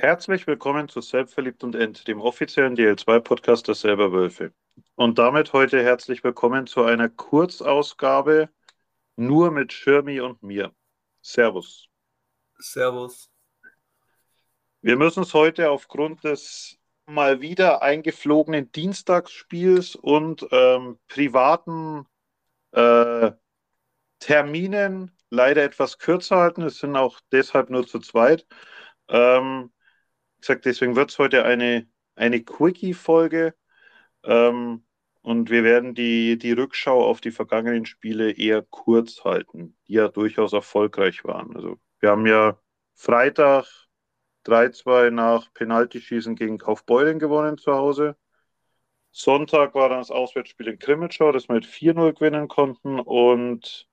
Herzlich willkommen zu Selbstverliebt und End, dem offiziellen DL2-Podcast der Selber Wölfe. Und damit heute herzlich willkommen zu einer Kurzausgabe nur mit Schirmi und mir. Servus. Servus. Wir müssen es heute aufgrund des mal wieder eingeflogenen Dienstagsspiels und ähm, privaten äh, Terminen leider etwas kürzer halten. Es sind auch deshalb nur zu zweit. Ähm, gesagt, deswegen wird es heute eine, eine Quickie-Folge. Ähm, und wir werden die, die Rückschau auf die vergangenen Spiele eher kurz halten, die ja durchaus erfolgreich waren. Also wir haben ja Freitag 3-2 nach Penaltyschießen gegen Kaufbeuren gewonnen zu Hause. Sonntag war dann das Auswärtsspiel in Krimitschau, das wir mit 4-0 gewinnen konnten. Und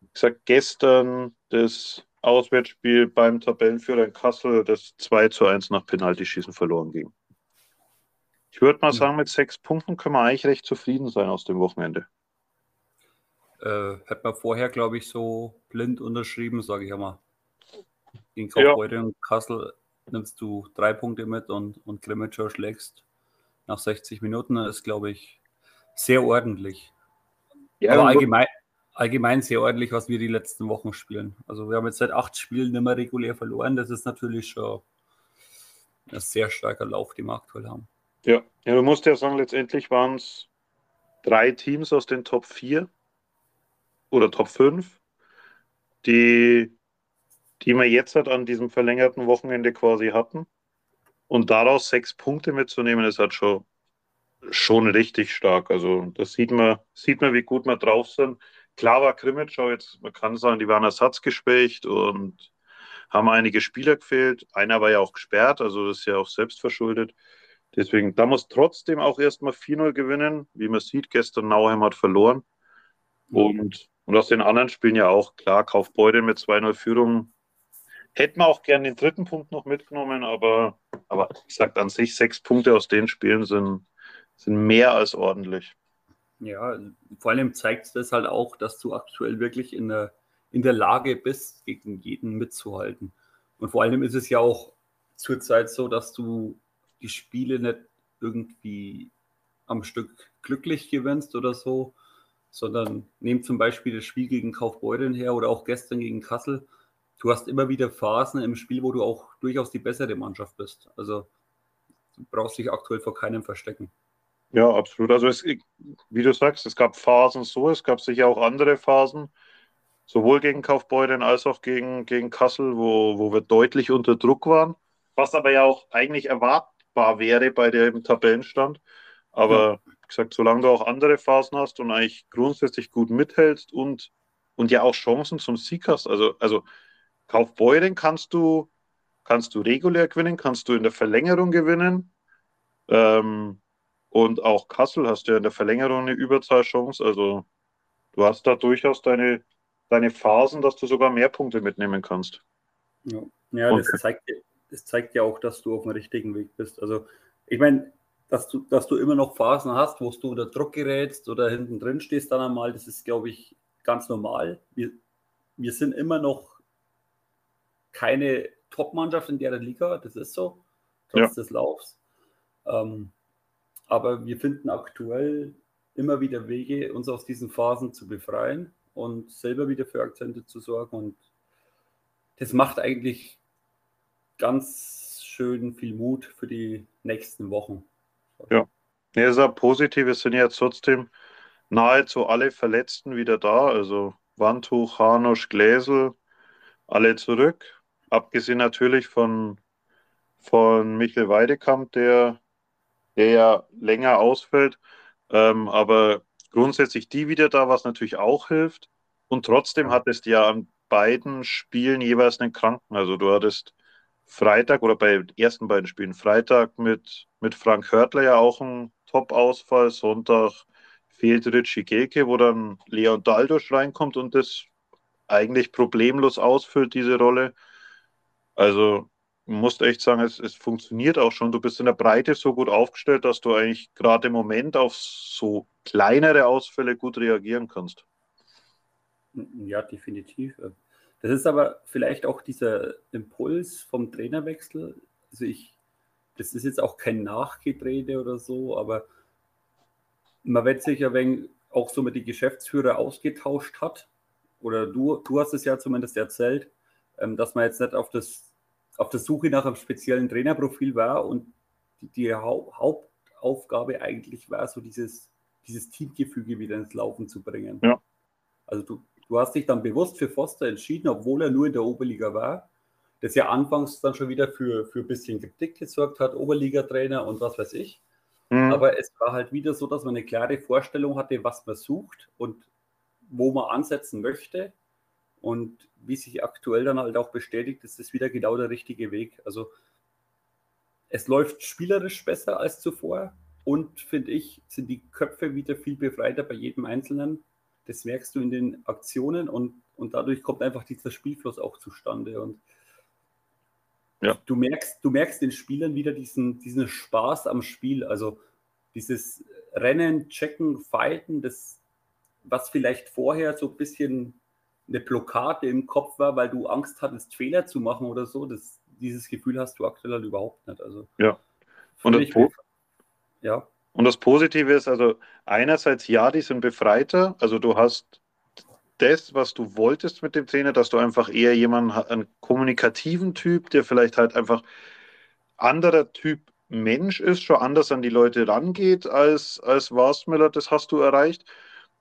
wie gesagt, gestern das Auswärtsspiel beim Tabellenführer in Kassel, das 2 zu 1 nach Penaltyschießen verloren ging. Ich würde mal sagen, mit sechs Punkten können wir eigentlich recht zufrieden sein aus dem Wochenende. Äh, hat man vorher, glaube ich, so blind unterschrieben, sage ich einmal. Gegen Kaufbeuren ja. und Kassel nimmst du drei Punkte mit und, und Grimmitschau schlägst nach 60 Minuten. Das ist, glaube ich, sehr ordentlich. Ja, Aber allgemein, allgemein sehr ordentlich, was wir die letzten Wochen spielen. Also wir haben jetzt seit acht Spielen nicht mehr regulär verloren. Das ist natürlich schon ein sehr starker Lauf, den wir aktuell haben. Ja, ja du musst ja sagen, letztendlich waren es drei Teams aus den Top 4 oder Top 5, die, die wir jetzt halt an diesem verlängerten Wochenende quasi hatten. Und daraus sechs Punkte mitzunehmen, ist halt schon, schon richtig stark. Also das sieht man, sieht man, wie gut wir drauf sind. Klar war Krimitschau jetzt, man kann sagen, die waren ersatzgespecht und haben einige Spieler gefehlt. Einer war ja auch gesperrt, also das ist ja auch selbst verschuldet. Deswegen, da muss trotzdem auch erstmal 4-0 gewinnen. Wie man sieht, gestern Nauheim hat verloren. Und, und aus den anderen Spielen ja auch, klar, Kaufbeutel mit 2-0 Führung. Hätten wir auch gern den dritten Punkt noch mitgenommen, aber, aber ich sage an sich, sechs Punkte aus den Spielen sind, sind mehr als ordentlich. Ja, vor allem zeigt es das halt auch, dass du aktuell wirklich in der, in der Lage bist, gegen jeden mitzuhalten. Und vor allem ist es ja auch zurzeit so, dass du die Spiele nicht irgendwie am Stück glücklich gewinnst oder so, sondern nehm zum Beispiel das Spiel gegen Kaufbeuren her oder auch gestern gegen Kassel. Du hast immer wieder Phasen im Spiel, wo du auch durchaus die bessere Mannschaft bist. Also du brauchst dich aktuell vor keinem verstecken. Ja, absolut. Also es, wie du sagst, es gab Phasen so, es gab sicher auch andere Phasen, sowohl gegen Kaufbeuren als auch gegen, gegen Kassel, wo, wo wir deutlich unter Druck waren, was aber ja auch eigentlich erwartbar wäre bei dem Tabellenstand. Aber ja. wie gesagt, solange du auch andere Phasen hast und eigentlich grundsätzlich gut mithältst und, und ja auch Chancen zum Sieg hast, also, also Kaufbeuren kannst du, kannst du regulär gewinnen, kannst du in der Verlängerung gewinnen. Ähm, und auch Kassel hast ja in der Verlängerung eine Überzahlchance. Also du hast da durchaus deine, deine Phasen, dass du sogar mehr Punkte mitnehmen kannst. Ja, ja das, zeigt, das zeigt ja auch, dass du auf dem richtigen Weg bist. Also ich meine, dass du, dass du immer noch Phasen hast, wo du unter Druck gerätst oder hinten drin stehst dann einmal, das ist, glaube ich, ganz normal. Wir, wir sind immer noch keine Top-Mannschaft in der Liga, das ist so, trotz ja. des Laufs. Ähm, aber wir finden aktuell immer wieder Wege, uns aus diesen Phasen zu befreien und selber wieder für Akzente zu sorgen. Und das macht eigentlich ganz schön viel Mut für die nächsten Wochen. Ja, ja ist auch positiv. Es sind jetzt trotzdem nahezu alle Verletzten wieder da. Also Wandtuch, Hanusch, Gläsel, alle zurück. Abgesehen natürlich von, von Michael Weidekamp, der der ja länger ausfällt. Ähm, aber grundsätzlich die wieder da, was natürlich auch hilft. Und trotzdem hattest du ja an beiden Spielen jeweils einen Kranken. Also du hattest Freitag oder bei den ersten beiden Spielen Freitag mit, mit Frank Hörtler ja auch einen Top-Ausfall. Sonntag fehlt Richie Gelke, wo dann Leon Daldosch reinkommt und das eigentlich problemlos ausfüllt, diese Rolle. Also musst echt sagen, es, es funktioniert auch schon. Du bist in der Breite so gut aufgestellt, dass du eigentlich gerade im Moment auf so kleinere Ausfälle gut reagieren kannst. Ja, definitiv. Das ist aber vielleicht auch dieser Impuls vom Trainerwechsel. Also ich, das ist jetzt auch kein Nachgetrete oder so, aber man wird sich ja, wenn auch so mit den Geschäftsführer ausgetauscht hat, oder du, du hast es ja zumindest erzählt, ähm, dass man jetzt nicht auf, das, auf der Suche nach einem speziellen Trainerprofil war und die, die Hauptaufgabe eigentlich war, so dieses, dieses Teamgefüge wieder ins Laufen zu bringen. Ja. Also du, du hast dich dann bewusst für Foster entschieden, obwohl er nur in der Oberliga war. Das ja anfangs dann schon wieder für, für ein bisschen Kritik gesorgt hat, Oberliga-Trainer und was weiß ich. Mhm. Aber es war halt wieder so, dass man eine klare Vorstellung hatte, was man sucht und wo man ansetzen möchte. Und wie sich aktuell dann halt auch bestätigt, ist das wieder genau der richtige Weg. Also es läuft spielerisch besser als zuvor und finde ich, sind die Köpfe wieder viel befreiter bei jedem Einzelnen. Das merkst du in den Aktionen und, und dadurch kommt einfach dieser Spielfluss auch zustande. Und ja. du, merkst, du merkst den Spielern wieder diesen, diesen Spaß am Spiel. Also dieses Rennen, Checken, Fighten, das, was vielleicht vorher so ein bisschen eine Blockade im Kopf war, weil du Angst hattest, Fehler zu machen oder so, das, dieses Gefühl hast du aktuell halt überhaupt nicht. Also, ja. Und das, po ja. und das Positive ist, also einerseits ja, die sind befreiter, also du hast das, was du wolltest mit dem Trainer, dass du einfach eher jemanden, einen kommunikativen Typ, der vielleicht halt einfach anderer Typ Mensch ist, schon anders an die Leute rangeht als, als Warsmiller, das hast du erreicht.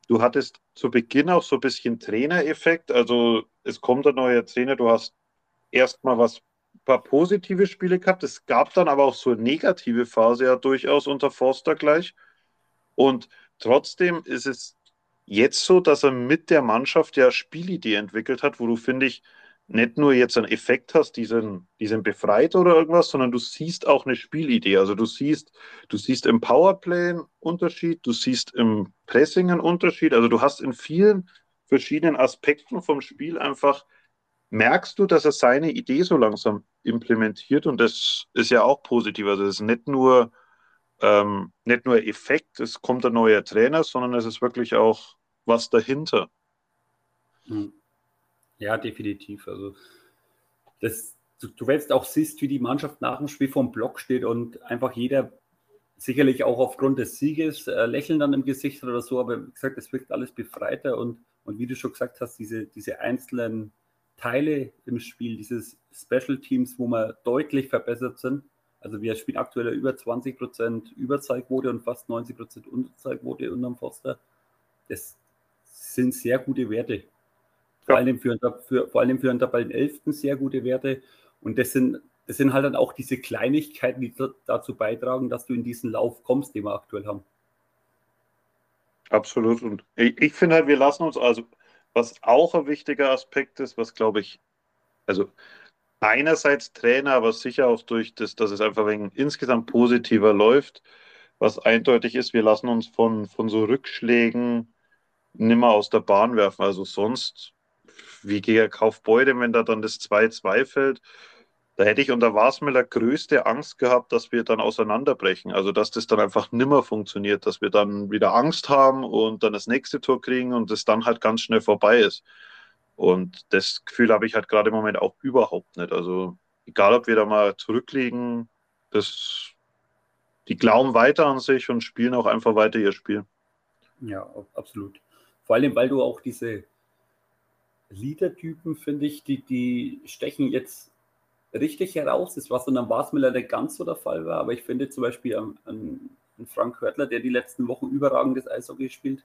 Du hattest zu Beginn auch so ein bisschen Trainereffekt. Also es kommt ein neuer Trainer, du hast erstmal was ein paar positive Spiele gehabt. Es gab dann aber auch so eine negative Phase ja durchaus unter Forster gleich. Und trotzdem ist es jetzt so, dass er mit der Mannschaft ja Spielidee entwickelt hat, wo du, finde ich, nicht nur jetzt einen Effekt hast, diesen, diesen befreit oder irgendwas, sondern du siehst auch eine Spielidee. Also du siehst, du siehst im Powerplay einen Unterschied, du siehst im Pressing einen Unterschied. Also du hast in vielen verschiedenen Aspekten vom Spiel einfach, merkst du, dass er seine Idee so langsam implementiert und das ist ja auch positiv. Also es ist nicht nur, ähm, nicht nur Effekt, es kommt ein neuer Trainer, sondern es ist wirklich auch was dahinter. Hm. Ja, definitiv. Also das, du, du jetzt auch siehst, wie die Mannschaft nach dem Spiel vom Block steht und einfach jeder sicherlich auch aufgrund des Sieges äh, Lächeln dann im Gesicht oder so, aber wie gesagt, es wirkt alles befreiter und, und wie du schon gesagt hast, diese, diese einzelnen Teile im Spiel, dieses Special Teams, wo wir deutlich verbessert sind. Also wir spielen aktuell über 20% Überzahlquote und fast 90% Unterzahlquote unterm Forster. Das sind sehr gute Werte. Vor, allem für, für, vor allem für einen Tabellenelften sehr gute Werte. Und das sind, das sind halt dann auch diese Kleinigkeiten, die dazu beitragen, dass du in diesen Lauf kommst, den wir aktuell haben. Absolut. Und ich, ich finde halt, wir lassen uns also, was auch ein wichtiger Aspekt ist, was glaube ich, also einerseits Trainer, aber sicher auch durch das, dass es einfach wegen insgesamt positiver läuft, was eindeutig ist, wir lassen uns von, von so Rückschlägen nimmer aus der Bahn werfen. Also sonst wie gegen Kaufbeude, wenn da dann das 2-2 fällt. Da hätte ich unter Wasmüller größte Angst gehabt, dass wir dann auseinanderbrechen. Also, dass das dann einfach nimmer funktioniert, dass wir dann wieder Angst haben und dann das nächste Tor kriegen und es dann halt ganz schnell vorbei ist. Und das Gefühl habe ich halt gerade im Moment auch überhaupt nicht. Also, egal ob wir da mal zurückliegen, das, die glauben weiter an sich und spielen auch einfach weiter ihr Spiel. Ja, absolut. Vor allem, weil du auch diese Leader-Typen, finde ich, die, die stechen jetzt richtig heraus. Das war so ein Basmiller, der ganz so der Fall war, aber ich finde zum Beispiel an, an Frank Hörtler, der die letzten Wochen überragendes Eishockey spielt,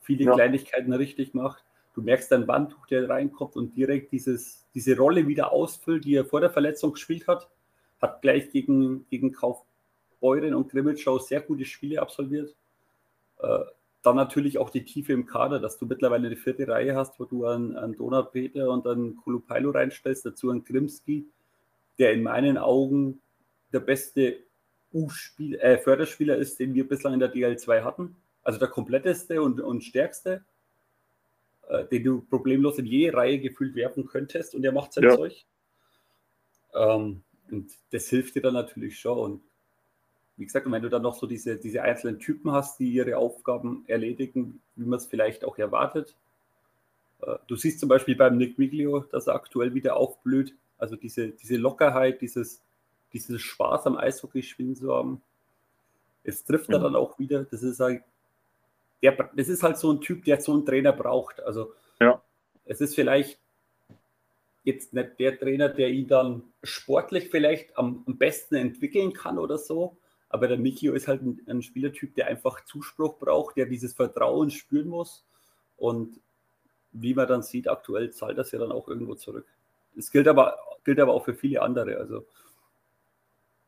viele ja. Kleinigkeiten richtig macht. Du merkst ein Wandtuch, der reinkommt und direkt dieses, diese Rolle wieder ausfüllt, die er vor der Verletzung gespielt hat. Hat gleich gegen, gegen Kaufbeuren und Grimmitschau sehr gute Spiele absolviert. Äh, dann natürlich auch die Tiefe im Kader, dass du mittlerweile eine vierte Reihe hast, wo du einen, einen Donaupeter und einen Kolupailo reinstellst, dazu einen Grimski, der in meinen Augen der beste U-Spiel, äh, Förderspieler ist, den wir bislang in der DL2 hatten. Also der kompletteste und, und stärkste, äh, den du problemlos in jede Reihe gefühlt werfen könntest und er macht sein ja. Zeug. Ähm, und das hilft dir dann natürlich schon. Und wie gesagt, wenn du dann noch so diese, diese einzelnen Typen hast, die ihre Aufgaben erledigen, wie man es vielleicht auch erwartet. Äh, du siehst zum Beispiel beim Nick Miglio, dass er aktuell wieder aufblüht. Also diese, diese Lockerheit, dieses diesen Spaß am Eishockey spielen zu haben. Es trifft er dann auch wieder. Das ist halt, der, das ist halt so ein Typ, der so einen Trainer braucht. Also ja. es ist vielleicht jetzt nicht der Trainer, der ihn dann sportlich vielleicht am, am besten entwickeln kann oder so. Aber der Mikio ist halt ein, ein, Spielertyp, der einfach Zuspruch braucht, der dieses Vertrauen spüren muss. Und wie man dann sieht, aktuell zahlt das ja dann auch irgendwo zurück. Das gilt aber, gilt aber auch für viele andere. Also.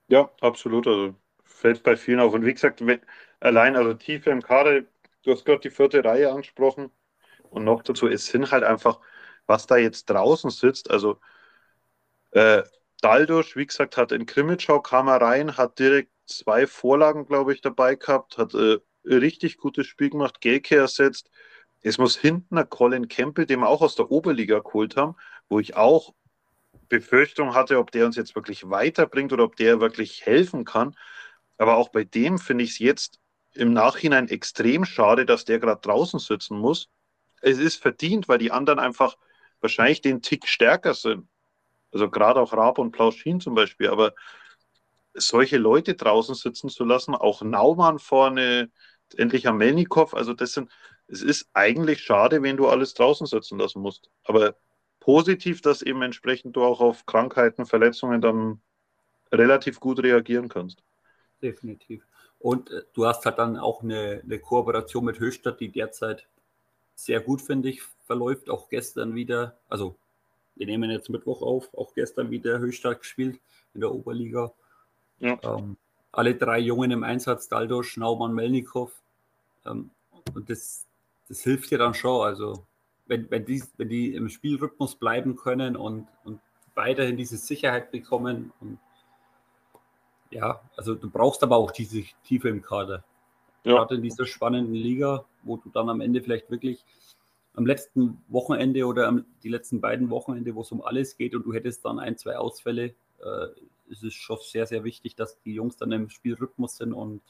Ja, absolut. Also fällt bei vielen auf. Und wie gesagt, wenn, allein, also Tiefe im Kader, du hast gerade die vierte Reihe angesprochen. Und noch dazu, es sind halt einfach, was da jetzt draußen sitzt, also äh, Daldusch, wie gesagt, hat in Krimitschau kam er rein, hat direkt zwei Vorlagen, glaube ich, dabei gehabt, hat äh, richtig gutes Spiel gemacht, Gelke ersetzt. Es muss hinten ein Colin Campbell, den wir auch aus der Oberliga geholt haben, wo ich auch Befürchtung hatte, ob der uns jetzt wirklich weiterbringt oder ob der wirklich helfen kann. Aber auch bei dem finde ich es jetzt im Nachhinein extrem schade, dass der gerade draußen sitzen muss. Es ist verdient, weil die anderen einfach wahrscheinlich den Tick stärker sind. Also gerade auch Raab und Plauschin zum Beispiel. Aber solche Leute draußen sitzen zu lassen, auch Naumann vorne, endlich am Melnikow, also das sind, es ist eigentlich schade, wenn du alles draußen sitzen lassen musst. Aber positiv, dass eben entsprechend du auch auf Krankheiten, Verletzungen dann relativ gut reagieren kannst. Definitiv. Und äh, du hast halt dann auch eine, eine Kooperation mit Höchstadt, die derzeit sehr gut, finde ich, verläuft. Auch gestern wieder, also wir nehmen jetzt Mittwoch auf, auch gestern wieder Höchstadt gespielt in der Oberliga. Ja. Ähm, alle drei Jungen im Einsatz, Daldosch, Naumann, Melnikow. Ähm, und das, das hilft dir dann schon. Also, wenn, wenn, die, wenn die im Spielrhythmus bleiben können und, und weiterhin diese Sicherheit bekommen. Und ja, also du brauchst aber auch diese Tiefe im Kader. Ja. Gerade in dieser spannenden Liga, wo du dann am Ende vielleicht wirklich am letzten Wochenende oder am, die letzten beiden Wochenende, wo es um alles geht und du hättest dann ein, zwei Ausfälle, äh, ist es schon sehr, sehr wichtig, dass die Jungs dann im Spielrhythmus sind und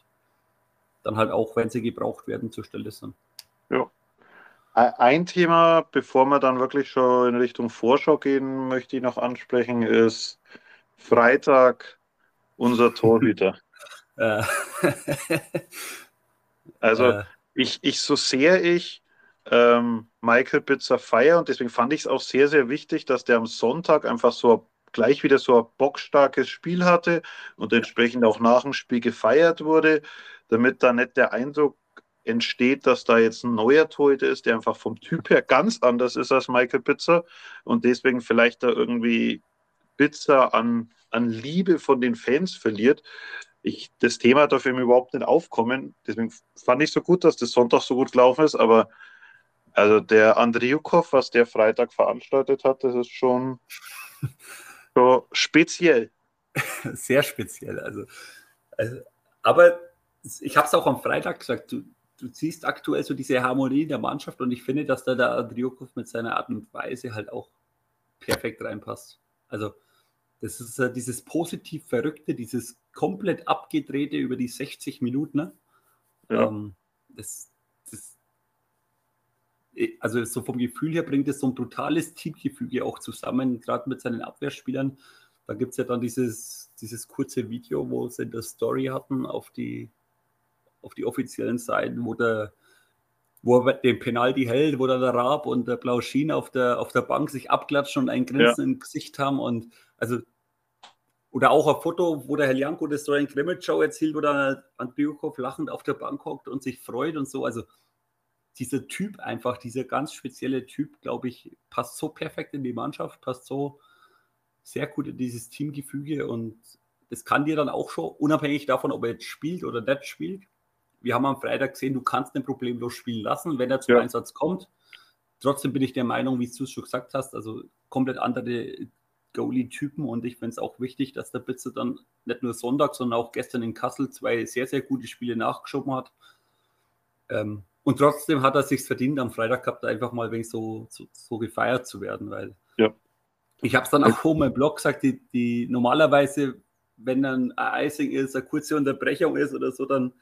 dann halt auch, wenn sie gebraucht werden, zur Stelle sind. Ja. Ein Thema, bevor wir dann wirklich schon in Richtung Vorschau gehen, möchte ich noch ansprechen, ist Freitag unser Torhüter. also äh. ich, ich, so sehr ich ähm, Michael Bitzer feiere und deswegen fand ich es auch sehr, sehr wichtig, dass der am Sonntag einfach so gleich wieder so ein bockstarkes Spiel hatte und entsprechend auch nach dem Spiel gefeiert wurde, damit da nicht der Eindruck entsteht, dass da jetzt ein neuer Torhüter ist, der einfach vom Typ her ganz anders ist als Michael Pizzer und deswegen vielleicht da irgendwie Pizza an, an Liebe von den Fans verliert. Ich, das Thema darf ihm überhaupt nicht aufkommen. Deswegen fand ich so gut, dass das Sonntag so gut gelaufen ist. Aber also der Andriukov, was der Freitag veranstaltet hat, das ist schon so speziell. Sehr speziell. Also, also aber ich habe es auch am Freitag gesagt, du, du siehst aktuell so diese Harmonie in der Mannschaft und ich finde, dass da der Andriukov mit seiner Art und Weise halt auch perfekt reinpasst. Also das ist äh, dieses positiv Verrückte, dieses komplett abgedrehte über die 60 Minuten. Ne? Ja. Ähm, das, also so vom Gefühl her bringt es so ein brutales Teamgefüge auch zusammen, gerade mit seinen Abwehrspielern. Da gibt es ja dann dieses, dieses kurze Video, wo sie das Story hatten auf die, auf die offiziellen Seiten, wo der wo er den Penalty hält, wo dann der Raab und der Blauschien auf der, auf der Bank sich abklatschen und ein Grinsen ja. im Gesicht haben. Und also, oder auch ein Foto, wo der Herr Janko das Story in Krimitschau erzählt, wo dann Andriukov lachend auf der Bank hockt und sich freut und so. Also dieser Typ einfach, dieser ganz spezielle Typ, glaube ich, passt so perfekt in die Mannschaft, passt so sehr gut in dieses Teamgefüge und das kann dir dann auch schon, unabhängig davon, ob er jetzt spielt oder nicht spielt, wir haben am Freitag gesehen, du kannst den problemlos spielen lassen, wenn er zum ja. Einsatz kommt. Trotzdem bin ich der Meinung, wie du es schon gesagt hast, also komplett andere Goalie-Typen und ich finde es auch wichtig, dass der Bitze dann nicht nur Sonntag, sondern auch gestern in Kassel zwei sehr, sehr gute Spiele nachgeschoben hat. Ähm, und trotzdem hat er sich verdient, am Freitag gehabt, einfach mal wenig so, so, so gefeiert zu werden, weil ja. ich habe es dann auch oben im Blog gesagt, die, die normalerweise, wenn dann ein Icing ist, eine kurze Unterbrechung ist oder so, dann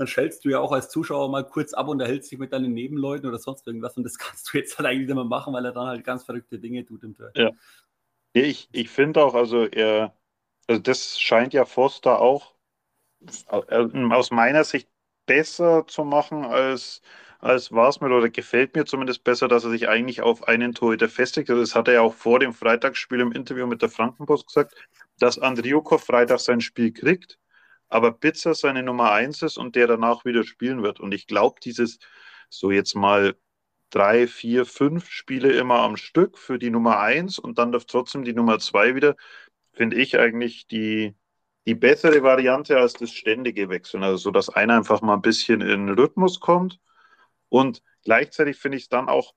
dann schältst du ja auch als Zuschauer mal kurz ab und erhältst dich mit deinen Nebenleuten oder sonst irgendwas. Und das kannst du jetzt halt eigentlich nicht mehr machen, weil er dann halt ganz verrückte Dinge tut im Tor. Ja. Ich, ich finde auch, also er, Also das scheint ja Foster auch äh, aus meiner Sicht besser zu machen als, als war es mir oder gefällt mir zumindest besser, dass er sich eigentlich auf einen Torhüter festigt. Also das hat er ja auch vor dem Freitagsspiel im Interview mit der Frankenpost gesagt, dass Andriukov Freitag sein Spiel kriegt, aber Bitzer seine Nummer eins ist und der danach wieder spielen wird. Und ich glaube, dieses so jetzt mal drei, vier, fünf Spiele immer am Stück für die Nummer eins und dann darf trotzdem die Nummer zwei wieder, finde ich eigentlich die, die bessere Variante als das ständige Wechseln. Also so, dass einer einfach mal ein bisschen in Rhythmus kommt und gleichzeitig finde ich es dann auch,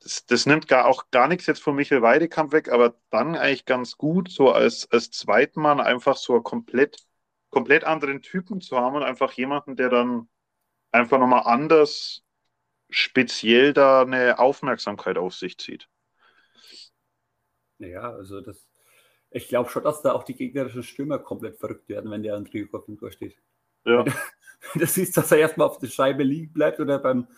das, das, nimmt gar auch gar nichts jetzt von Michael Weidekamp weg, aber dann eigentlich ganz gut, so als, als Zweitmann einfach so einen komplett, komplett anderen Typen zu haben und einfach jemanden, der dann einfach nochmal anders speziell da eine Aufmerksamkeit auf sich zieht. Ja, also das, ich glaube schon, dass da auch die gegnerischen Stürmer komplett verrückt werden, wenn der Andriukov im Tor steht. Ja. Du siehst, dass er erstmal auf der Scheibe liegen bleibt oder beim,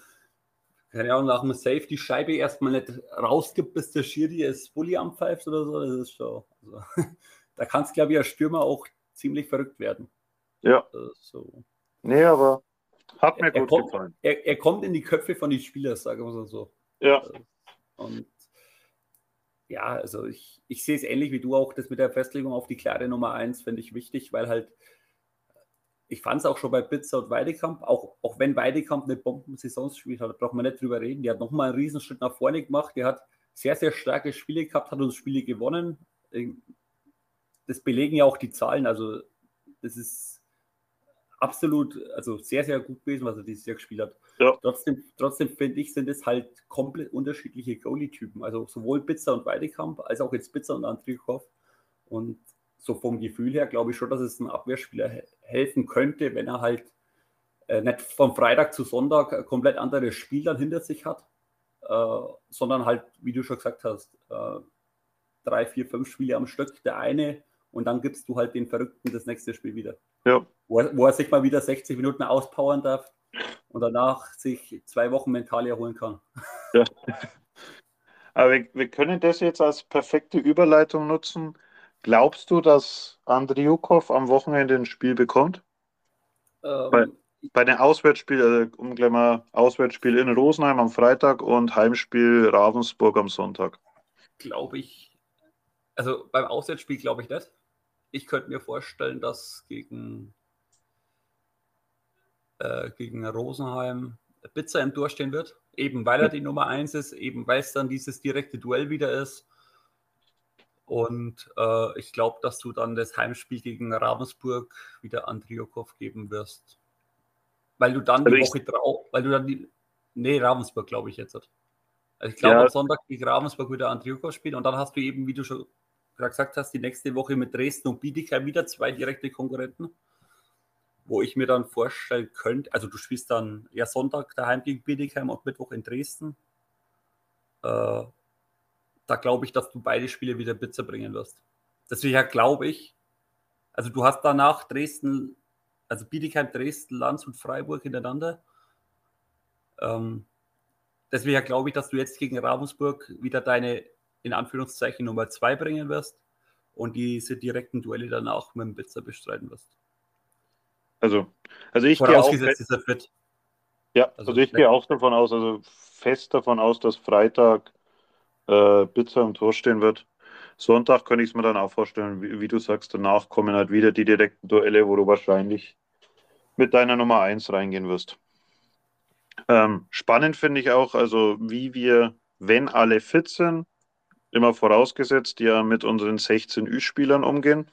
keine Ahnung, nach dem Safe die Scheibe erstmal nicht rausgibt, bis der Schiri es Bulli anpfeift oder so, das ist schon. Also, da kann es, glaube ich, als Stürmer auch ziemlich verrückt werden. Ja. So. Nee, aber hat mir er, gut kommt, gefallen. Er, er, kommt in die Köpfe von den Spielern, sagen wir so. Ja. Und ja, also ich, ich sehe es ähnlich wie du auch. Das mit der Festlegung auf die klare Nummer 1 finde ich wichtig, weil halt, ich fand es auch schon bei Pizza und Weidekamp, auch, auch wenn Weidekamp eine Bombensaison gespielt hat, braucht man nicht drüber reden. Der hat nochmal einen Riesenschritt nach vorne gemacht. Der hat sehr, sehr starke Spiele gehabt, hat uns Spiele gewonnen. Das belegen ja auch die Zahlen. Also, das ist absolut, also sehr, sehr gut gewesen, was er dieses Jahr gespielt hat. Ja. Trotzdem, trotzdem finde ich, sind es halt komplett unterschiedliche Goalie-Typen. Also sowohl Pizza und Weidekamp, als auch jetzt Pizza und Andrikov. Und so vom Gefühl her glaube ich schon, dass es einem Abwehrspieler helfen könnte, wenn er halt äh, nicht von Freitag zu Sonntag ein komplett anderes Spiel dann hinter sich hat, äh, sondern halt, wie du schon gesagt hast, äh, drei, vier, fünf Spiele am Stück, der eine und dann gibst du halt den Verrückten das nächste Spiel wieder. Ja. Wo, er, wo er sich mal wieder 60 Minuten auspowern darf und danach sich zwei Wochen mental erholen kann. Ja. Aber wir, wir können das jetzt als perfekte Überleitung nutzen. Glaubst du, dass Andriukov am Wochenende ein Spiel bekommt? Ähm, bei, bei den Auswärtsspielen, also um gleich mal Auswärtsspiel in Rosenheim am Freitag und Heimspiel Ravensburg am Sonntag. Glaube ich. Also beim Auswärtsspiel glaube ich nicht ich könnte mir vorstellen, dass gegen, äh, gegen Rosenheim Bitzer im Tor stehen wird. Eben weil er die Nummer 1 ist, eben weil es dann dieses direkte Duell wieder ist. Und äh, ich glaube, dass du dann das Heimspiel gegen Ravensburg wieder Andriokov geben wirst. Weil du dann also die Woche drauf, weil du dann die. Nee, Ravensburg, glaube ich jetzt. Also ich glaube, ja. am Sonntag gegen Ravensburg wieder Andriokov spielen und dann hast du eben, wie du schon gesagt hast, die nächste Woche mit Dresden und Bietigheim wieder zwei direkte Konkurrenten, wo ich mir dann vorstellen könnte, also du spielst dann ja Sonntag daheim gegen Bietigheim und Mittwoch in Dresden. Äh, da glaube ich, dass du beide Spiele wieder Bitzer bringen wirst. Deswegen glaube ich, also du hast danach Dresden, also Bietigheim, Dresden, Lanz und Freiburg hintereinander. Ähm, deswegen glaube ich, dass du jetzt gegen Ravensburg wieder deine in Anführungszeichen Nummer zwei bringen wirst und diese direkten Duelle dann auch mit dem Bitzer bestreiten wirst. Also, also ich gehe auch. Ja, also, also ich gehe auch davon aus, also fest davon aus, dass Freitag äh, Bitzer im Tor stehen wird. Sonntag könnte ich es mir dann auch vorstellen, wie, wie, du sagst, danach kommen halt wieder die direkten Duelle, wo du wahrscheinlich mit deiner Nummer 1 reingehen wirst. Ähm, spannend finde ich auch, also wie wir, wenn alle fit sind, immer vorausgesetzt, ja mit unseren 16 Ü-Spielern umgehen.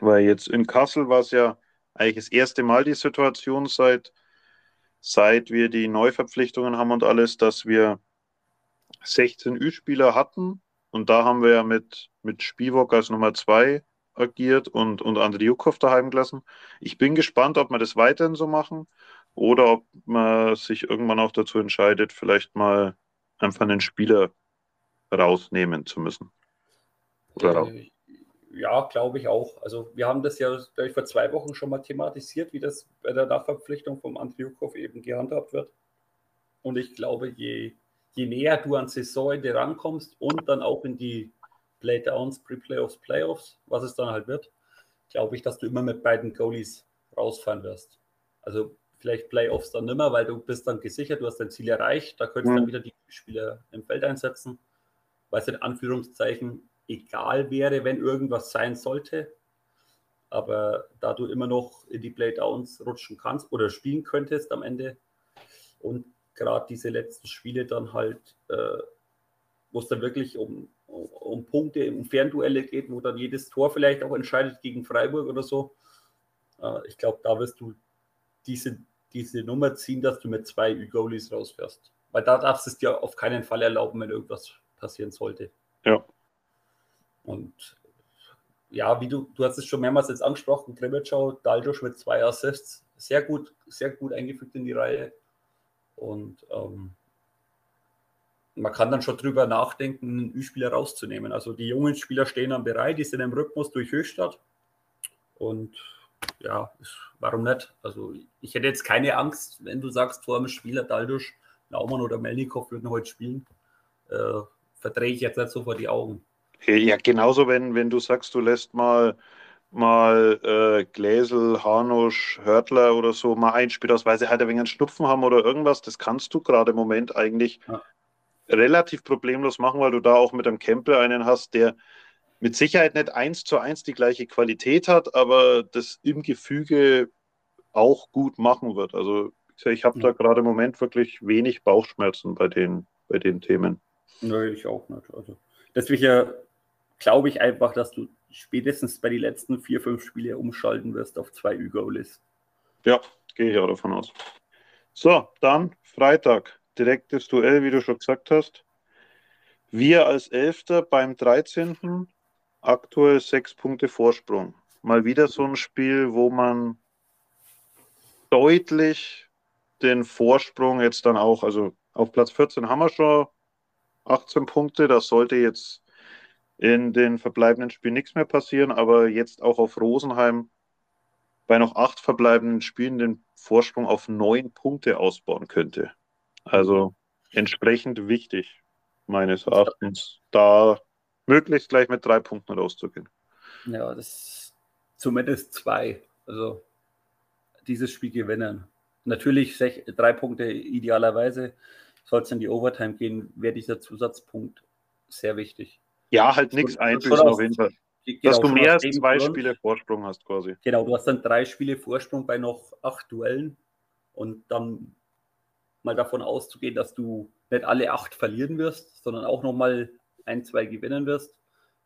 Weil jetzt in Kassel war es ja eigentlich das erste Mal die Situation seit, seit wir die Neuverpflichtungen haben und alles, dass wir 16 Ü-Spieler hatten. Und da haben wir ja mit, mit Spivok als Nummer 2 agiert und, und Andriukov daheim gelassen. Ich bin gespannt, ob wir das weiterhin so machen oder ob man sich irgendwann auch dazu entscheidet, vielleicht mal einfach einen Spieler rausnehmen zu müssen. Äh, ja, glaube ich auch. Also wir haben das ja ich, vor zwei Wochen schon mal thematisiert, wie das bei der Nachverpflichtung vom Andriukov eben gehandhabt wird. Und ich glaube, je, je näher du an Saisonende rankommst und dann auch in die Playdowns, Pre-Playoffs, Playoffs, was es dann halt wird, glaube ich, dass du immer mit beiden Goalies rausfahren wirst. Also vielleicht Playoffs dann nimmer, weil du bist dann gesichert, du hast dein Ziel erreicht, da könntest du mhm. dann wieder die Spieler im Feld einsetzen, weil es in Anführungszeichen egal wäre, wenn irgendwas sein sollte. Aber da du immer noch in die Playdowns rutschen kannst oder spielen könntest am Ende und gerade diese letzten Spiele dann halt, äh, wo es dann wirklich um, um Punkte, um Fernduelle geht, wo dann jedes Tor vielleicht auch entscheidet gegen Freiburg oder so. Äh, ich glaube, da wirst du diese, diese Nummer ziehen, dass du mit zwei Goalies rausfährst. Weil da darfst du es dir auf keinen Fall erlauben, wenn irgendwas passieren sollte. Ja. Und ja, wie du, du hast es schon mehrmals jetzt angesprochen, Kremetschau, Daldosch mit zwei Assists, sehr gut, sehr gut eingefügt in die Reihe. Und ähm, man kann dann schon drüber nachdenken, einen Ü-Spieler rauszunehmen. Also die jungen Spieler stehen dann bereit, die sind im Rhythmus durch Höchstadt. Und ja, warum nicht? Also ich hätte jetzt keine Angst, wenn du sagst, vor einem Spieler Daldusch, Naumann oder Melnikov würden heute spielen. Äh, verdrehe ich jetzt nicht so vor die Augen. Ja, genauso, wenn, wenn du sagst, du lässt mal mal äh, Gläsel, Hanusch, Hörtler oder so mal einspielen aus, weil sie halt ein wenig einen Schnupfen haben oder irgendwas. Das kannst du gerade im Moment eigentlich ja. relativ problemlos machen, weil du da auch mit einem Campbell einen hast, der mit Sicherheit nicht eins zu eins die gleiche Qualität hat, aber das im Gefüge auch gut machen wird. Also ich habe ja. da gerade im Moment wirklich wenig Bauchschmerzen bei den, bei den Themen. Nö, ich auch nicht. Also deswegen glaube ich einfach, dass du spätestens bei den letzten vier, fünf Spiele umschalten wirst auf zwei Ü-Goalies. Ja, gehe ich auch davon aus. So, dann Freitag. Direktes Duell, wie du schon gesagt hast. Wir als Elfter beim 13. Aktuell sechs Punkte Vorsprung. Mal wieder so ein Spiel, wo man deutlich den Vorsprung jetzt dann auch, also auf Platz 14 haben wir schon 18 Punkte. Das sollte jetzt in den verbleibenden Spielen nichts mehr passieren, aber jetzt auch auf Rosenheim bei noch acht verbleibenden Spielen den Vorsprung auf neun Punkte ausbauen könnte. Also entsprechend wichtig, meines Erachtens, da möglichst gleich mit drei Punkten rauszugehen. Ja, das zumindest zwei. Also dieses Spiel gewinnen. Natürlich drei Punkte idealerweise. Soll es in die Overtime gehen, wäre dieser Zusatzpunkt sehr wichtig. Ja, halt nichts auf jeden Fall. Genau, dass du mehr als zwei Grund. Spiele Vorsprung hast quasi. Genau, du hast dann drei Spiele Vorsprung bei noch acht Duellen und dann mal davon auszugehen, dass du nicht alle acht verlieren wirst, sondern auch nochmal ein, zwei gewinnen wirst,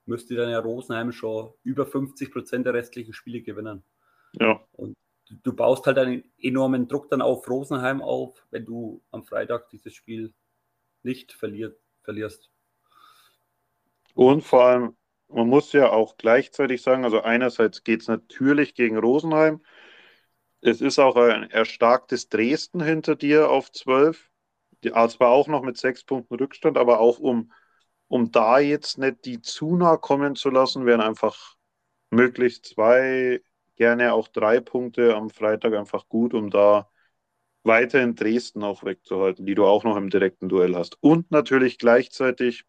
müsste dann ja Rosenheim schon über 50 Prozent der restlichen Spiele gewinnen. Ja. Und du baust halt einen enormen Druck dann auf Rosenheim auf, wenn du am Freitag dieses Spiel nicht verliert, verlierst. Und vor allem, man muss ja auch gleichzeitig sagen, also einerseits geht es natürlich gegen Rosenheim. Es ist auch ein erstarktes Dresden hinter dir auf 12. Die, zwar auch noch mit sechs Punkten Rückstand, aber auch um, um da jetzt nicht die zu nah kommen zu lassen, wären einfach möglichst zwei, gerne auch drei Punkte am Freitag einfach gut, um da weiterhin Dresden auch wegzuhalten, die du auch noch im direkten Duell hast. Und natürlich gleichzeitig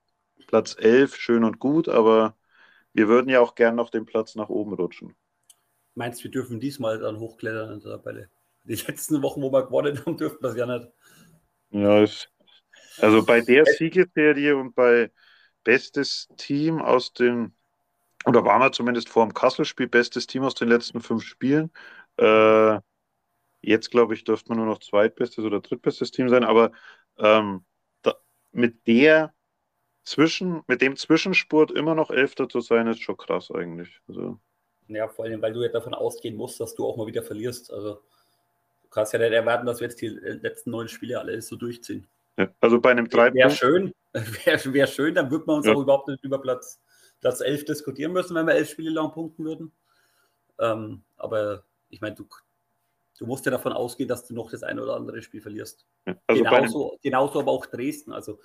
Platz 11, schön und gut, aber wir würden ja auch gern noch den Platz nach oben rutschen. Meinst du, wir dürfen diesmal dann hochklettern in der Tabelle? Die letzten Wochen, wo wir gewonnen haben, dürfen wir es ja nicht. Ja, also bei der Siegeserie und bei bestes Team aus den, oder waren wir zumindest vor dem Kassel-Spiel, bestes Team aus den letzten fünf Spielen. Äh, jetzt, glaube ich, dürfte man nur noch zweitbestes oder drittbestes Team sein, aber ähm, da, mit der zwischen, mit dem Zwischenspurt immer noch Elfter zu sein, ist schon krass eigentlich. Also. Ja, vor allem, weil du ja davon ausgehen musst, dass du auch mal wieder verlierst. Also du kannst ja nicht erwarten, dass wir jetzt die letzten neun Spiele alle so durchziehen. Ja, also bei einem drei Wäre schön, wäre wär schön, dann würde man uns ja. auch überhaupt nicht über Platz, Platz 11 diskutieren müssen, wenn wir elf Spiele lang punkten würden. Ähm, aber ich meine, du, du musst ja davon ausgehen, dass du noch das eine oder andere Spiel verlierst. Also genauso, genauso aber auch Dresden. Also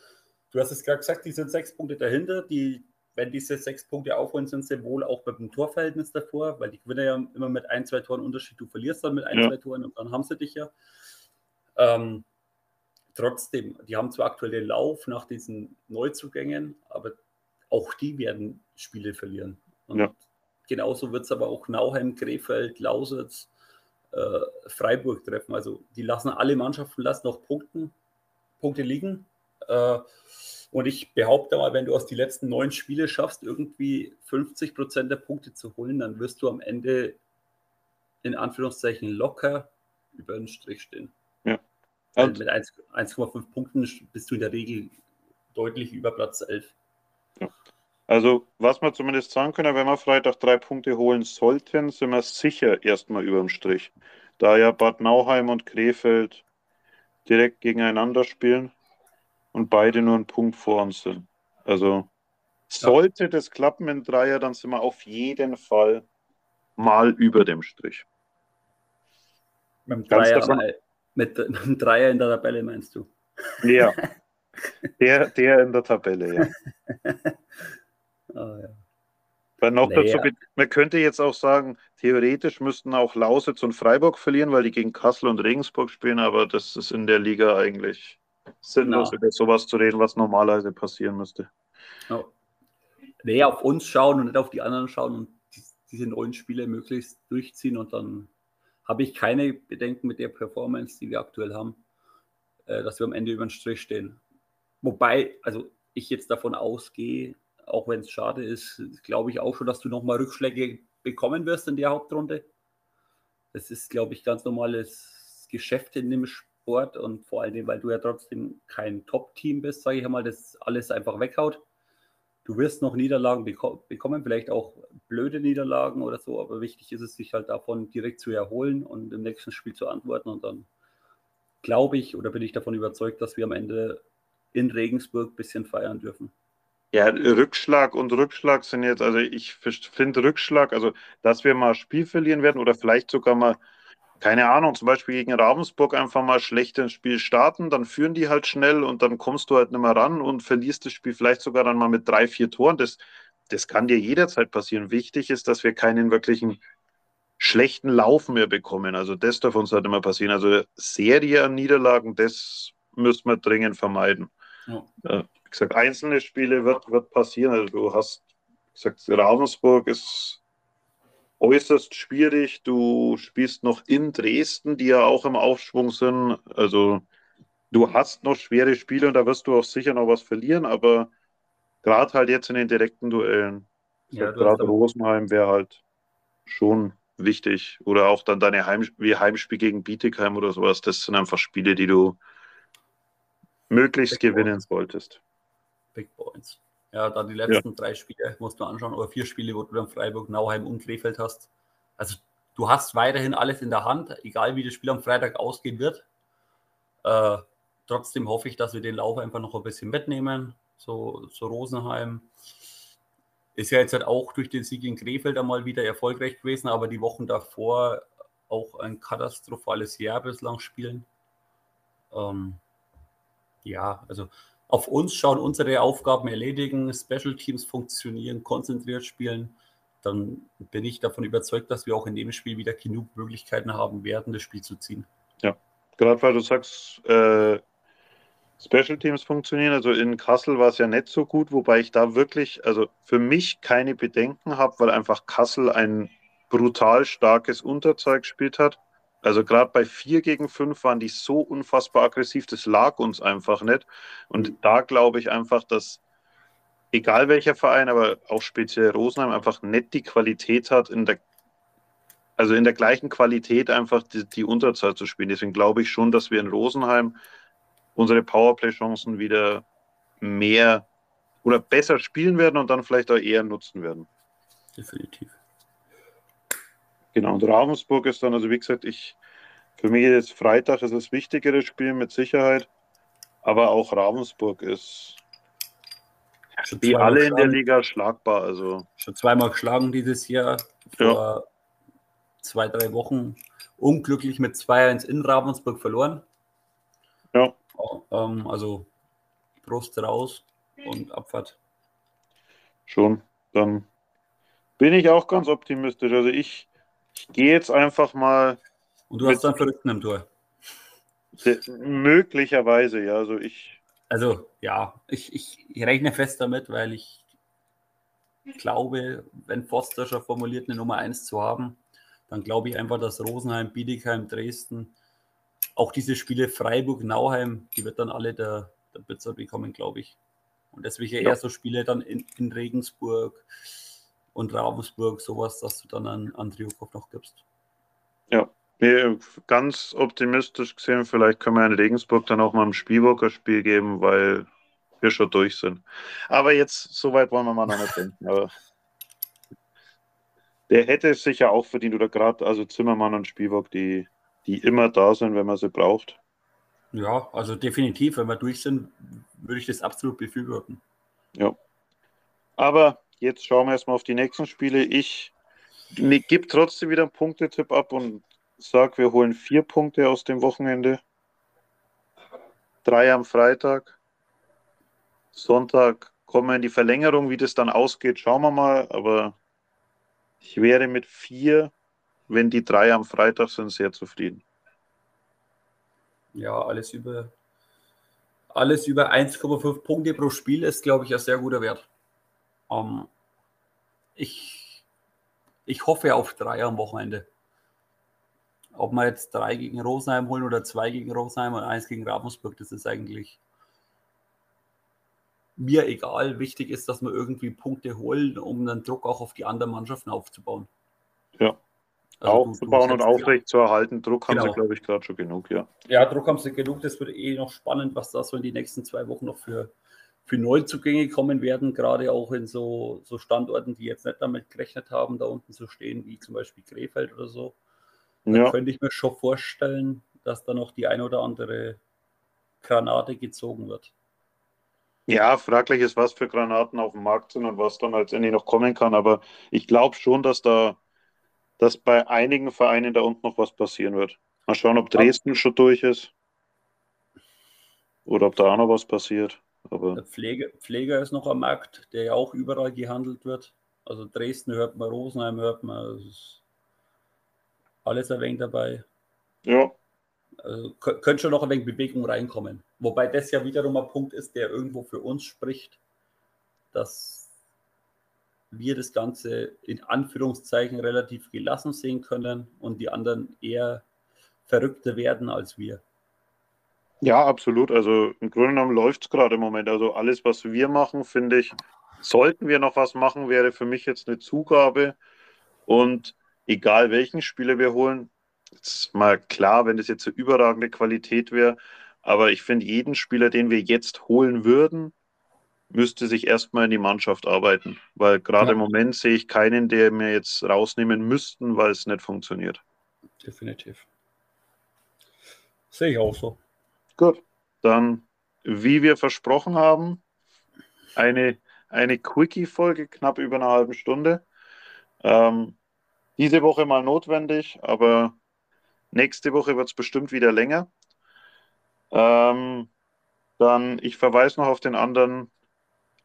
Du hast es gerade gesagt, die sind sechs Punkte dahinter. Die, wenn diese sechs Punkte aufholen, sind sie wohl auch mit dem Torverhältnis davor, weil die gewinnen ja immer mit ein, zwei Toren Unterschied. Du verlierst dann mit ein, ja. zwei Toren und dann haben sie dich ja. Ähm, trotzdem, die haben zwar aktuell den Lauf nach diesen Neuzugängen, aber auch die werden Spiele verlieren. Und ja. genauso wird es aber auch Nauheim, Krefeld, Lausitz, äh, Freiburg treffen. Also die lassen alle Mannschaften lassen noch Punkten, Punkte liegen. Äh, und ich behaupte mal, wenn du aus die letzten neun Spiele schaffst, irgendwie 50 Prozent der Punkte zu holen, dann wirst du am Ende in Anführungszeichen locker über den Strich stehen. Ja. Und mit 1,5 Punkten bist du in der Regel deutlich über Platz 11. Ja. Also, was wir zumindest sagen können, wenn wir Freitag drei Punkte holen sollten, sind wir sicher erstmal über dem Strich. Da ja Bad Nauheim und Krefeld direkt gegeneinander spielen und beide nur einen Punkt vor uns sind. Also, sollte ja. das klappen in Dreier, dann sind wir auf jeden Fall mal über dem Strich. Mit dem Dreier, mit, mit dem Dreier in der Tabelle meinst du? Ja. Der, der in der Tabelle, ja. oh, ja. Weil noch nee, dazu, ja. man könnte jetzt auch sagen, theoretisch müssten auch Lausitz und Freiburg verlieren, weil die gegen Kassel und Regensburg spielen, aber das ist in der Liga eigentlich sinnlos, ja. über sowas zu reden, was normalerweise passieren müsste. Oh. Nee, auf uns schauen und nicht auf die anderen schauen und diese neuen Spiele möglichst durchziehen und dann habe ich keine Bedenken mit der Performance, die wir aktuell haben, äh, dass wir am Ende über den Strich stehen. Wobei, also ich jetzt davon ausgehe, auch wenn es schade ist, glaube ich auch schon, dass du nochmal Rückschläge bekommen wirst in der Hauptrunde. Das ist, glaube ich, ganz normales Geschäft in dem Sport und vor allem, weil du ja trotzdem kein Top-Team bist, sage ich einmal, das alles einfach weghaut. Du wirst noch Niederlagen beko bekommen, vielleicht auch blöde Niederlagen oder so, aber wichtig ist es, sich halt davon direkt zu erholen und im nächsten Spiel zu antworten und dann glaube ich oder bin ich davon überzeugt, dass wir am Ende in Regensburg ein bisschen feiern dürfen. Ja, Rückschlag und Rückschlag sind jetzt, also ich finde Rückschlag, also dass wir mal Spiel verlieren werden oder vielleicht sogar mal, keine Ahnung, zum Beispiel gegen Ravensburg einfach mal schlecht ins Spiel starten, dann führen die halt schnell und dann kommst du halt nicht mehr ran und verlierst das Spiel vielleicht sogar dann mal mit drei, vier Toren. Das, das kann dir jederzeit passieren. Wichtig ist, dass wir keinen wirklichen schlechten Lauf mehr bekommen. Also das darf uns halt immer passieren. Also Serie an Niederlagen, das müssen wir dringend vermeiden. Ja. Äh, wie gesagt, einzelne Spiele wird, wird passieren. Also du hast gesagt, Ravensburg ist äußerst schwierig. Du spielst noch in Dresden, die ja auch im Aufschwung sind. Also du hast noch schwere Spiele und da wirst du auch sicher noch was verlieren, aber gerade halt jetzt in den direkten Duellen. Ja, gerade Rosenheim wäre halt schon wichtig. Oder auch dann deine Heim wie Heimspiel gegen Bietigheim oder sowas. Das sind einfach Spiele, die du möglichst Big gewinnen Points. solltest. Big Points. Ja, dann die letzten ja. drei Spiele musst du anschauen, oder vier Spiele, wo du dann Freiburg, Nauheim und Krefeld hast. Also du hast weiterhin alles in der Hand, egal wie das Spiel am Freitag ausgehen wird. Äh, trotzdem hoffe ich, dass wir den Lauf einfach noch ein bisschen mitnehmen. So, so Rosenheim ist ja jetzt halt auch durch den Sieg in Krefeld einmal wieder erfolgreich gewesen, aber die Wochen davor auch ein katastrophales Jahr bislang spielen. Ähm, ja, also auf uns schauen, unsere Aufgaben erledigen, Special Teams funktionieren, konzentriert spielen, dann bin ich davon überzeugt, dass wir auch in dem Spiel wieder genug Möglichkeiten haben werden, das Spiel zu ziehen. Ja, gerade weil du sagst, äh, Special Teams funktionieren. Also in Kassel war es ja nicht so gut, wobei ich da wirklich, also für mich keine Bedenken habe, weil einfach Kassel ein brutal starkes Unterzeug gespielt hat. Also gerade bei 4 gegen 5 waren die so unfassbar aggressiv, das lag uns einfach nicht. Und mhm. da glaube ich einfach, dass egal welcher Verein, aber auch speziell Rosenheim einfach nicht die Qualität hat, in der, also in der gleichen Qualität einfach die, die Unterzahl zu spielen. Deswegen glaube ich schon, dass wir in Rosenheim unsere Powerplay-Chancen wieder mehr oder besser spielen werden und dann vielleicht auch eher nutzen werden. Definitiv. Genau, und Ravensburg ist dann, also wie gesagt, ich, für mich ist Freitag ist das wichtigere Spiel mit Sicherheit, aber auch Ravensburg ist wie alle geschlagen. in der Liga schlagbar. Also. Schon zweimal geschlagen dieses Jahr, vor ja. zwei, drei Wochen unglücklich mit 2-1 in Ravensburg verloren. Ja. Ähm, also Brust raus und Abfahrt. Schon, dann bin ich auch ganz optimistisch. Also ich ich gehe jetzt einfach mal. Und du hast dann Verrückten im Tor. Möglicherweise, ja. Also ich. Also ja, ich, ich, ich rechne fest damit, weil ich glaube, wenn Forster formuliert, eine Nummer 1 zu haben, dann glaube ich einfach, dass Rosenheim, Bietigheim, Dresden, auch diese Spiele Freiburg, Nauheim, die wird dann alle der, der Blitzer bekommen, glaube ich. Und deswegen ja. eher so Spiele dann in, in, Regensburg und Ravensburg, sowas, dass du dann an Andriukov noch gibst. Ja, nee, ganz optimistisch gesehen, vielleicht können wir in Regensburg dann auch mal ein Spielwalker-Spiel geben, weil wir schon durch sind. Aber jetzt, soweit wollen wir mal noch nicht denken. Aber der hätte es sicher auch verdient, oder gerade, also Zimmermann und Spielbock, die, die immer da sind, wenn man sie braucht. Ja, also definitiv, wenn wir durch sind, würde ich das absolut befürworten. Ja. Aber jetzt schauen wir erstmal auf die nächsten Spiele. Ich gebe trotzdem wieder einen Punktetipp ab und sage, wir holen vier Punkte aus dem Wochenende. Drei am Freitag. Sonntag kommen wir in die Verlängerung. Wie das dann ausgeht, schauen wir mal. Aber ich wäre mit vier, wenn die drei am Freitag sind, sehr zufrieden. Ja, alles über, alles über 1,5 Punkte pro Spiel ist, glaube ich, ein sehr guter Wert. Ähm, ich, ich hoffe auf drei am Wochenende. Ob wir jetzt drei gegen Rosenheim holen oder zwei gegen Rosenheim und eins gegen Ravensburg, das ist eigentlich mir egal. Wichtig ist, dass wir irgendwie Punkte holen, um den Druck auch auf die anderen Mannschaften aufzubauen. Ja. Also aufzubauen und aufrecht zu erhalten. Druck genau. haben sie, genau. glaube ich, gerade schon genug, ja. Ja, Druck haben sie genug. Das wird eh noch spannend, was da so in die nächsten zwei Wochen noch für, für Neuzugänge kommen werden, gerade auch in so, so Standorten, die jetzt nicht damit gerechnet haben, da unten zu stehen, wie zum Beispiel Krefeld oder so. Da ja. könnte ich mir schon vorstellen, dass da noch die ein oder andere Granate gezogen wird. Ja, fraglich ist, was für Granaten auf dem Markt sind und was dann letztendlich noch kommen kann. Aber ich glaube schon, dass da dass bei einigen Vereinen da unten noch was passieren wird. Mal schauen, ob Dresden schon durch ist. Oder ob da auch noch was passiert. Aber der Pfleger, Pfleger ist noch am Markt, der ja auch überall gehandelt wird. Also Dresden hört man, Rosenheim hört man. alles ein wenig dabei. Ja. Also könnte schon noch ein wenig Bewegung reinkommen. Wobei das ja wiederum ein Punkt ist, der irgendwo für uns spricht, dass wir das Ganze in Anführungszeichen relativ gelassen sehen können und die anderen eher verrückter werden als wir. Ja, absolut. Also im Grunde genommen läuft es gerade im Moment. Also alles, was wir machen, finde ich, sollten wir noch was machen, wäre für mich jetzt eine Zugabe. Und egal welchen Spieler wir holen, ist mal klar, wenn das jetzt eine überragende Qualität wäre, aber ich finde, jeden Spieler, den wir jetzt holen würden, müsste sich erstmal in die Mannschaft arbeiten. Weil gerade ja. im Moment sehe ich keinen, der mir jetzt rausnehmen müssten, weil es nicht funktioniert. Definitiv. Sehe ich auch so. Gut. Dann, wie wir versprochen haben, eine, eine Quickie-Folge, knapp über eine halbe Stunde. Ähm, diese Woche mal notwendig, aber nächste Woche wird es bestimmt wieder länger. Ähm, dann, ich verweise noch auf den anderen,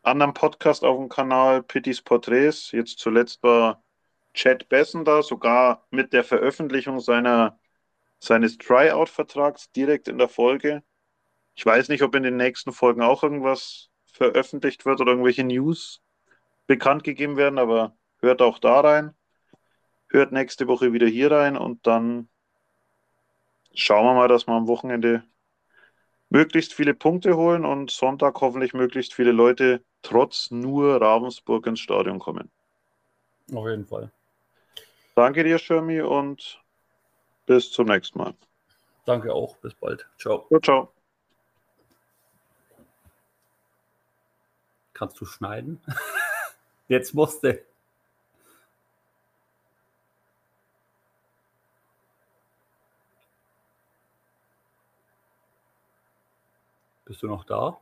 anderen Podcast auf dem Kanal, Pittys Porträts. Jetzt zuletzt war Chad Bessen da, sogar mit der Veröffentlichung seiner, seines Tryout-Vertrags direkt in der Folge. Ich weiß nicht, ob in den nächsten Folgen auch irgendwas veröffentlicht wird oder irgendwelche News bekannt gegeben werden, aber hört auch da rein. Hört nächste Woche wieder hier rein und dann schauen wir mal, dass wir am Wochenende möglichst viele Punkte holen und Sonntag hoffentlich möglichst viele Leute trotz nur Ravensburg ins Stadion kommen. Auf jeden Fall. Danke dir, Schirmi, und bis zum nächsten Mal. Danke auch. Bis bald. Ciao. Ciao, ciao. Kannst du schneiden? Jetzt musste. Bist du noch da?